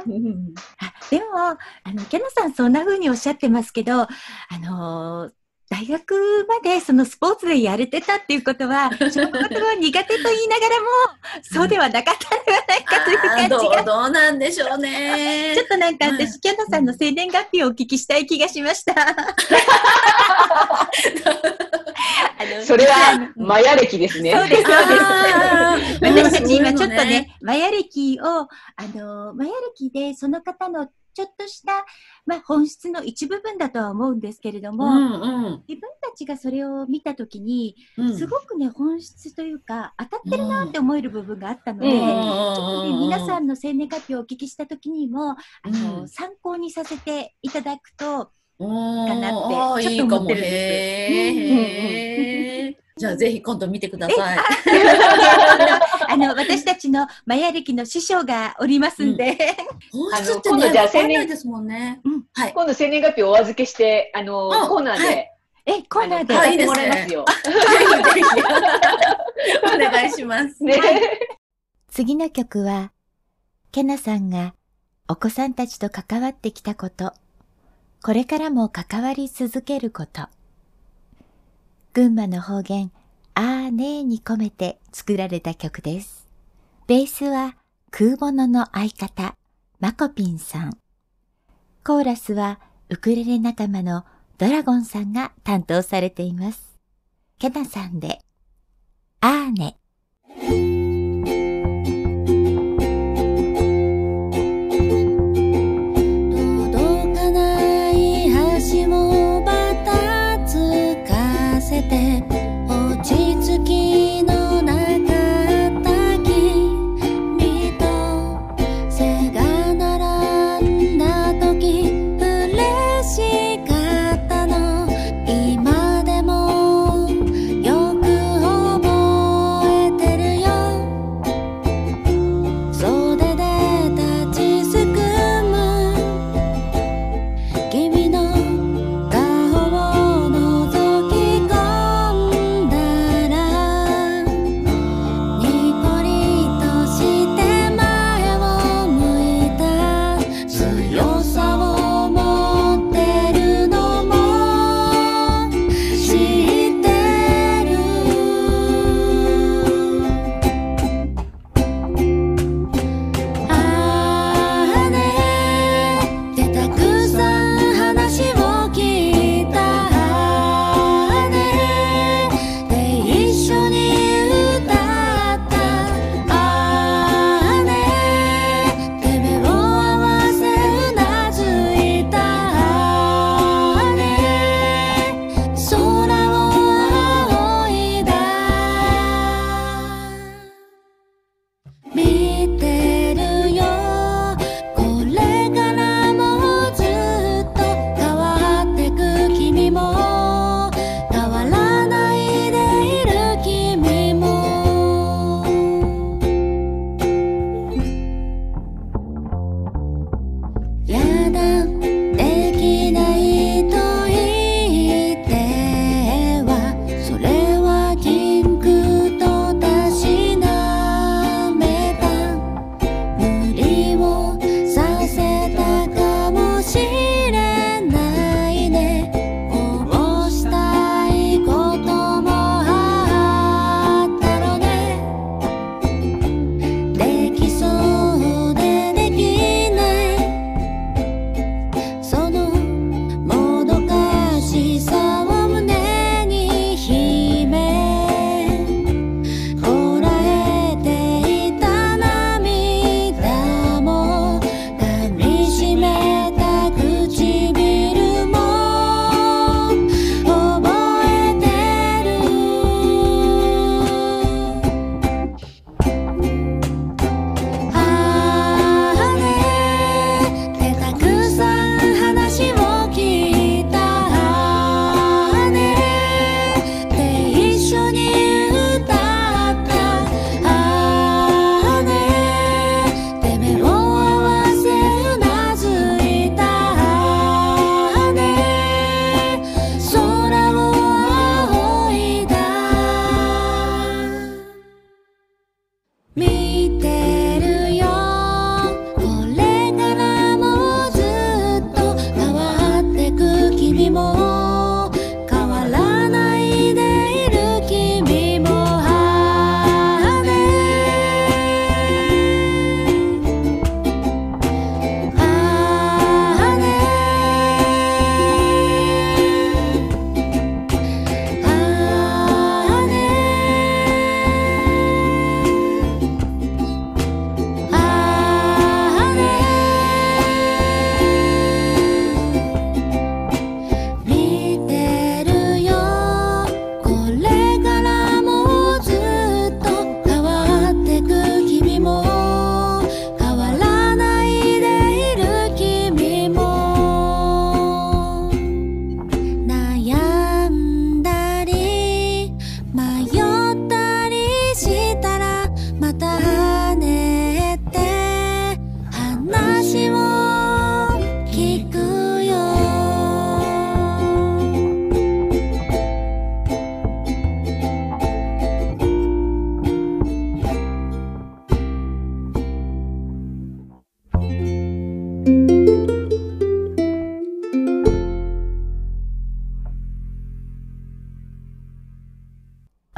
った。でも、あの、キャナさんそんな風におっしゃってますけど、あのー大学までそのスポーツでやれてたっていうことは、勝負事が苦手と言いながらも、そうではなかったんではないかという感じがうどうなんでしょうね。ちょっとなんかうん私、キャナさんの生年月日をお聞きしたい気がしました。あ のそれは、マヤ歴ですね。そうです、そうです。私たち今ちょっとそういうのね、マヤ歴を、あの、マヤ歴でその方のちょっとした、まあ、本質の一部分だとは思うんですけれども、うんうん。自分たちがそれを見たときに、うん。すごくね、本質というか、当たってるなって思える部分があったので、うん。ね、皆さんんの生年月日をお聞きしたときにも、あの、うん。参考にさせていただくと、かなってちょっと思ってるんですじゃあぜひ今度見てください。あの、私たちのマヤ歴の師匠がおりますんで、本質ってね、わじゃあ青年ですもんね。うんはい。今度生年月日をお預けして、あの、うんコーナーで、はいえ、コーナーで、はいあのやってもらいますよ。ぜひぜひお願いします。ね。次の曲は、ケナさんがお子さんたちと関わってきたこと、これからも関わり続けること。群馬の方言、あーねーに込めて作られた曲です。ベースは空母の相方、マコピンさん。コーラスはウクレレ仲間のドラゴンさんが担当されています。ケナさんで、あーね。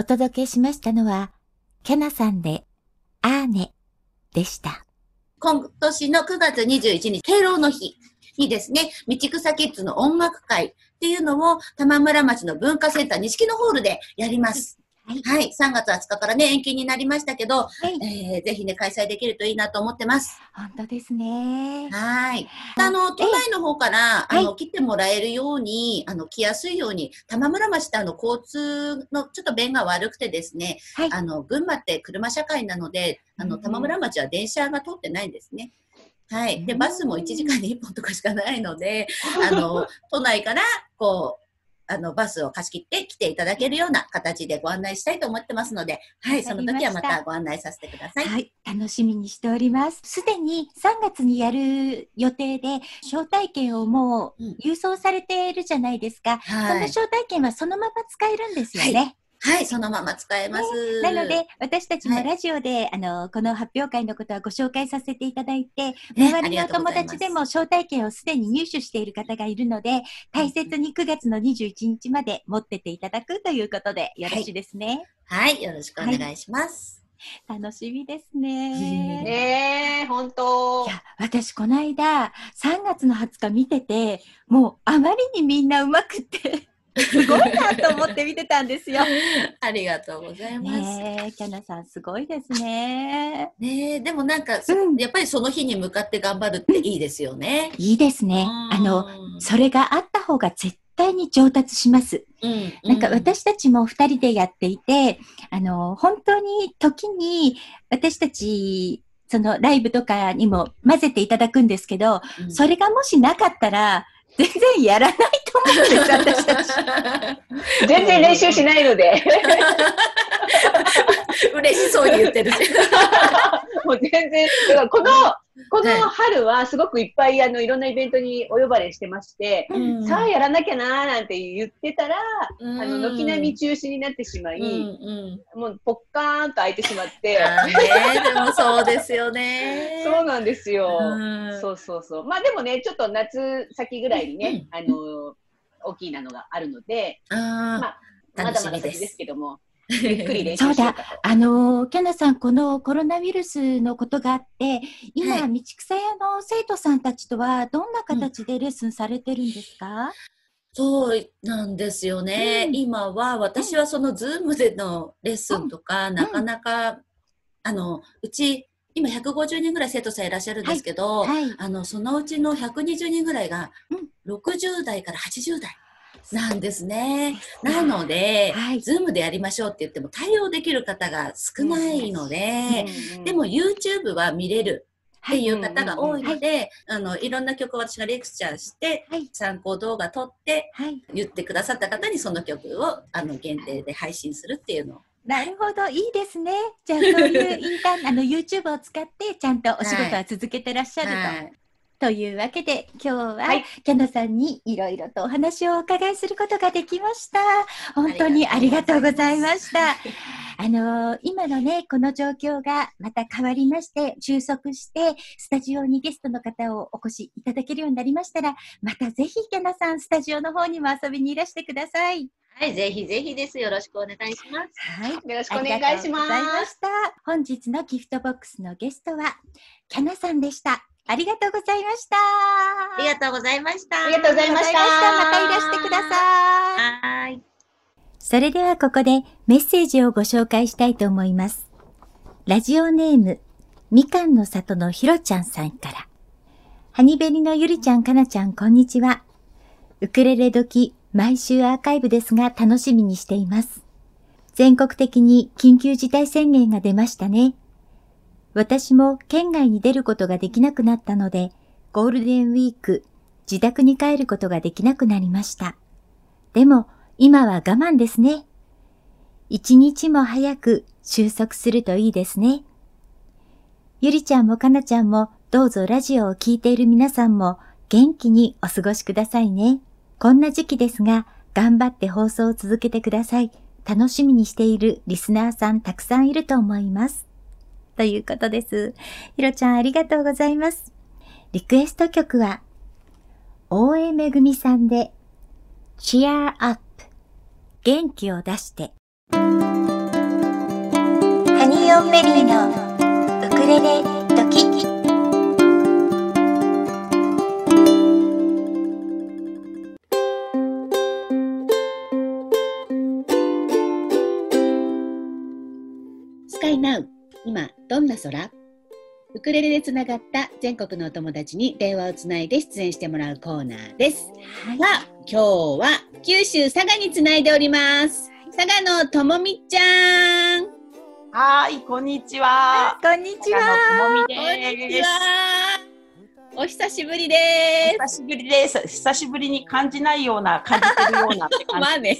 届けしましたのは、キナさんで、アーネでした。今年の9月21日、敬老の日にですね、道草キッズの音楽会っていうのを、玉村町の文化センター錦のホールでやります。はいはい。3月20日からね、延期になりましたけど、はい。えー、ぜひね、開催できるといいなと思ってます。本当ですね。はい。あの、都内の方から、ええあの、来てもらえるように、あの、来やすいように、玉村町ってあの、交通のちょっと便が悪くてですね、はい。あの、群馬って車社会なので、あの、うん玉村町は電車が通ってないんですね。はい。で、うんバスも1時間に1本とかしかないので、あの、都内から、こう、あの、バスを貸し切って来ていただけるような形でご案内したいと思ってますので、はい、その時はまたご案内させてください。はい、楽しみにしております。すでに3月にやる予定で、招待券をもううん郵送されているじゃないですか。そのはい。招待券はそのまま使えるんですよね。はい、そのまま使えます。なので、私たちもはいラジオで、あの、この発表会のことはご紹介させていただいて、ね周りのお友達でも招待券をすでに入手している方がいるので、大切に9月の21日まで持ってていただくということでよろしいですね。はい、よろしくお願いします。楽しみですね。ねえ、本当い。や、私この間、3月の20日見てて、もうあまりにみんなうまくって、すごいなと思って見てたんですよ。ありがとうございます。ねキャナさんすごいですね。えでもなんか、そうんやっぱりその日に向かって頑張るっていいですよね。いいですね。うんあの、それがあった方が絶対に上達します。うん、なんか私たちも二人でやっていて、あの、本当に時に私たち、そのライブとかにも混ぜていただくんですけど、うん、それがもしなかったら、全然やらない 全然練習しないので。嬉しそうに言ってる。もう全然、だからこの、このはい春はすごくいっぱいあのいろんなイベントにお呼ばれしてまして、うんさあやらなきゃなーなんて言ってたら、うんあの軒並み中止になってしまい、うんうん。もうポッカーンと開いてしまって、ねでもそうですよね。そうなんですよ。うんそうそうそう。まあでもね、ちょっと夏先ぐらいにね、あの、大きいなのがあるので、あまあまだまだ先ですす。けども、ゆっくり練習 そうだしようかと。あのー、かなさん、このコロナウイルスのことがあって、今、はい道草屋の生徒さんたちとはどんな形でレッスンされてるんですか、そうなんですよね。うん今は私はその Zoom でのレッスンとか、なかなか、あの、うち、今150人ぐらい生徒さんいらっしゃるんですけど、はい。あの、そのうちの120人ぐらいが、60代から80代なんですね。なので、はいズームでやりましょうって言っても対応できる方が少ないので、うんでも YouTube は見れるっていう方が多いはいので、あの、いろんな曲を私がレクチャーして、はい。参考動画撮って、はい。言ってくださった方にその曲をあの限定で配信するっていうのを。なるほど、いいですね。じゃあ、そういうインターン、あの、YouTube を使って、ちゃんとお仕事は続けてらっしゃると。はいというわけで、今日は、はいキャナさんにいろいろとお話をお伺いすることができました。本当にありがとうございました。あのー今のね、この状況がまた変わりまして、収束して、スタジオにゲストの方をお越しいただけるようになりましたら、またぜひ、キャナさん、スタジオの方にも遊びにいらしてください。はい、ぜひぜひです。よろしくお願いします。はい。よろしくお願いしまがとうございます。した。本日のギフトボックスのゲストは、キャナさんでした。ありがとうございました。ありがとうございました。ありがとうございましたまたいらしてください。はい。それではここでメッセージをご紹介したいと思います。ラジオネーム、みかんの里のひろちゃんさんから。ハニベリのゆりちゃん、かなちゃん、こんにちは。ウクレレ時、毎週アーカイブですが楽しみにしています。全国的に緊急事態宣言が出ましたね。私も県外に出ることができなくなったので、ゴールデンウィーク、自宅に帰ることができなくなりました。でも、今は我慢ですね。一日も早く収束するといいですね。ゆりちゃんもかなちゃんもどうぞラジオを聴いている皆さんも元気にお過ごしくださいね。こんな時期ですが頑張って放送を続けてください。楽しみにしているリスナーさんたくさんいると思います。ということです。ひろちゃんありがとうございます。リクエスト曲は大江めぐみさんで Cheer Up 元気を出してハニーオンベリーのウクレレドキッイナウ今どんな空？ウクレレでつながった全国のお友達に電話をつないで出演してもらうコーナーです。はいさあ、今日は九州佐賀につないでおります。佐賀のともみちゃん。はーい、こんにちは。こんにちは。ともみです。にちは。お久しぶりで久しぶりです。久しぶりに感じないような、感じてるようなってす。感じ。まあね、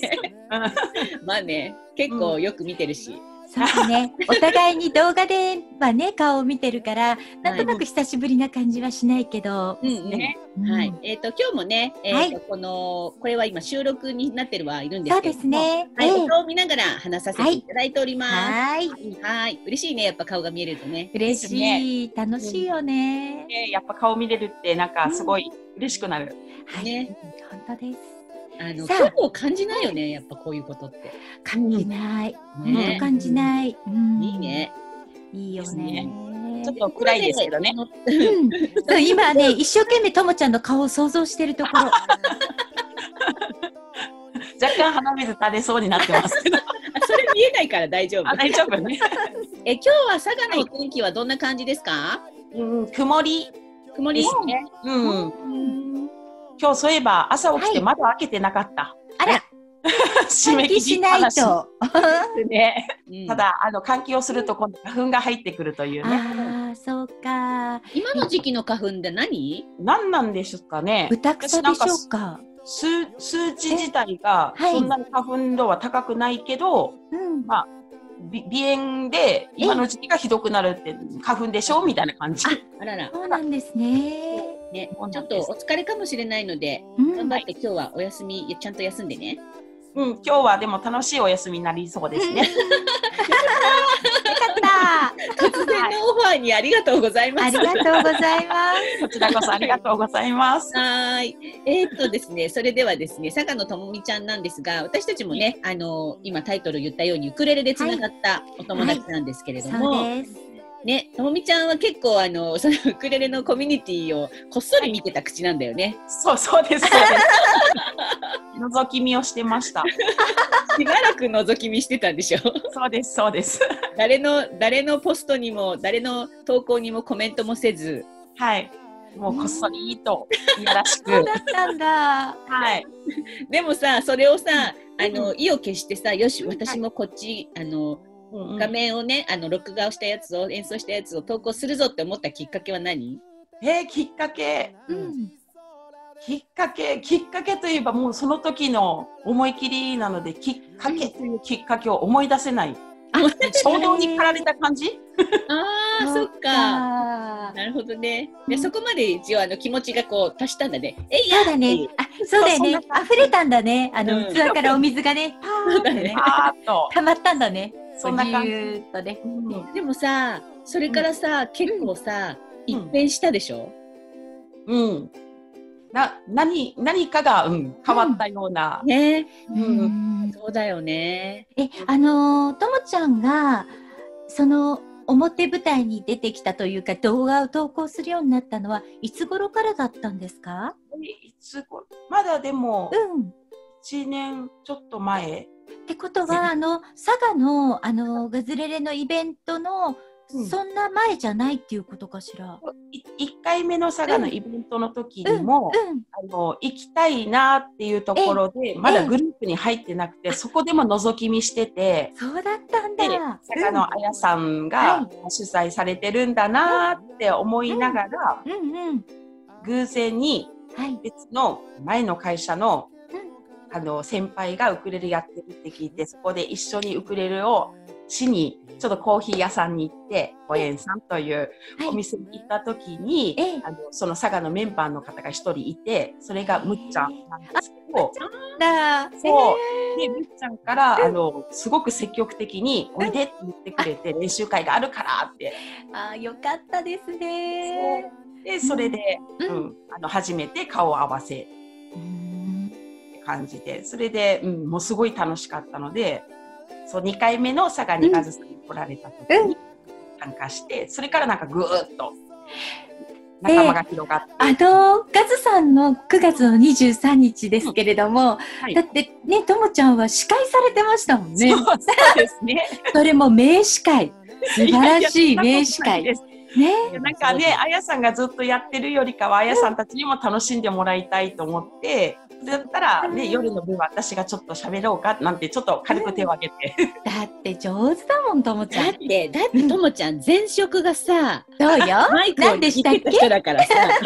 うんまあね、結構よく見てるし。そうですね。お互いに動画ではね、顔を見てるから、なんとなく久しぶりな感じはしないけど。はい、えっ、と今日もね、えーとこのこれは今収録になってるはいるんですそうでけども、すね。はい、ええ音を見ながら話させていただいております。はい。はい、嬉しいね、やっぱ顔が見えるとね。嬉しい。楽しいよね。ねやっぱ顔見れるって、なんかすごい嬉しくなる。はい。ね本当です。あのさあ距離を感じないよね、やっぱこういうことって。感じない。本ね当感じない。うんいいね。いいよですね。ちょっと暗いですけどね。うんそう今ね、一生懸命ともちゃんの顔を想像してるところ。若干鼻水垂れそうになってますけど。あ それ見えないから大丈夫あ、。大丈夫ね。え今日は佐賀のお天気はどんな感じですか？うん、曇り曇りですね。うん。うん今日そういえば朝起きてはい窓開けてなかった。あら、締め切り換気しないと。ね。うんただ、あの、換気をすると今度花粉が入ってくるというね。ああ、そうか。今の時期の花粉って何？何なんでしょうかね。豚草でしょうか。数数値自体がそんなに花粉度は高くないけど、うん。まび鼻炎で今の時期がひどくなるって花粉でしょ？みたいな感じ。あらら。そうなんですね。ねちょっとお疲れかもしれないので、うん。頑張って今日はお休みちゃんと休んでね。うん、今日はでも楽しいお休みになりそうですね。あ突然のオファーにありがとうございます。ありがとうございます。こちらこそありがとうございます。はーい。えーっとですね、それではですね、佐賀のともみちゃんなんですが、私たちもね、あの今タイトル言ったようにウクレレでつながったお友達なんですけれども、そうです。ね、ともみちゃんは結構あのそのウクレレのコミュニティをこっそり見てた口なんだよね。そうそうです。そうです 覗き見をしてました。しばらく覗き見してたんでしょ？そうです、そうです。誰の誰のポストにも誰の投稿にもコメントもせず、はい。もうこっそりと、いやらしく。そうだったんだ。はい。でもさそれをさ、あの意を決してさ、よし私もこっちあのうんうん画面をね、あの録画をしたやつを演奏したやつを投稿するぞって思ったきっかけは何？えーきっかけ。うん。きっかけ、きっかけといえばもうその時の思い切りなので、きっかけというきっかけを思い出せない。衝動に駆られた感じ？ああそっか。か。なるほどね。でうんそこまで一応あの気持ちがこう達したんだね。えいやそうだね。あ、そうだよね溢れたんだね。あの、うん器からお水がね、パーってね。溜まったんだね。そんな感じぎゅーっとね。うんでもさそれからさ、結構さ、うん一変したでしょ？うん。な、何、何かが、うん、変わったような。ね。うんうんそうだよね。え、あのーともちゃんが、その、表舞台に出てきたというか、動画を投稿するようになったのは、いつ頃からだったんですか？いつごまだでも、うん。1年ちょっと前。ってことは、あの、佐賀の、あの、ガズレレのイベントの、うんそんな前じゃないっていうことかしら？1回目の佐賀のイベントの時うん、にも、うん。あの行きたいなっていうところで、まだグループに入ってなくて、そこでも覗き見してて、そうだったんでだ。佐賀のあやさんが主催されてるんだなって思いながら、うんうん。偶然にはい。別の前の会社のうんあの先輩がウクレレやってるって聞いて、そこで一緒にウクレレをしに、ちょっとコーヒー屋さんに行って、おえんさんというはい。お店に行った時に、ええ。あのその佐賀のメンバーの方が一人いて、それがむっちゃんなんですけど、だ。そう。で、むっちゃんから、あの、すごく積極的に、おいでって言ってくれて、練習会があるからって。あーよかったですね。で、それで、ううんん、あの、初めて顔を合わせ。うん感じで、それで、うん、もうすごい楽しかったので、そう、2回目の佐賀にカズさんに来られた時に参加して、それからなんかぐーっと仲間が広がって、あの、ガズさんの9月の23日ですけれども、はいだってね、ともちゃんは司会されてましたもんね。そうそうですね。それも名司会。素晴らしい名司会。ですね。なんかね、あやさんがずっとやってるよりかは、あやさんたちにも楽しんでもらいたいと思って、だったらね、夜の分は私がちょっと喋ろうかなんてちょっと軽く手を挙げて。だって上手だもん、ともちゃん。だって、だってともちゃん、前職がさ、そうよ。マイクを何でした人だからさ。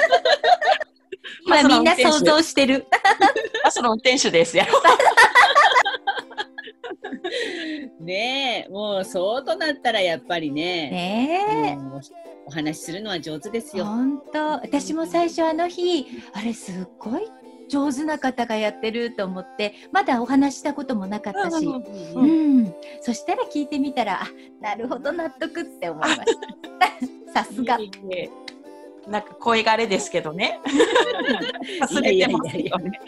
今みんな想像してる。バスの運転手ですよ。ねえ、もうそうとなったらやっぱりね、ねえ。お話しするのは上手ですよ。本当。私も最初あの日あれすっごい上手な方がやってると思ってまだお話ししたこともなかったし、ううんんそしたら聞いてみたらあなるほど納得って思いました。さすがなんか声があれですけどね。忘れてますよね。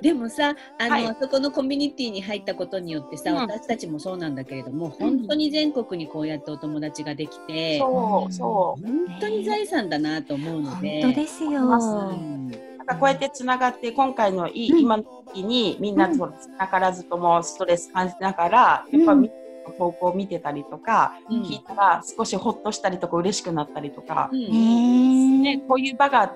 でもさ、あの、はいあそこのコミュニティに入ったことによってさ、うん私たちもそうなんだけれども、本当に全国にこうやってお友達ができて、そうそう。本当に財産だなと思うので。本当ですようんなんかこうやってつながって今回のいい、うん今の時にみんなとなからずともストレス感じながら、やっぱうんみんなの投稿を見てたりとか、うん。聞いたら少しほっとしたりとか嬉しくなったりとか、うん。ねね、こういう場があっ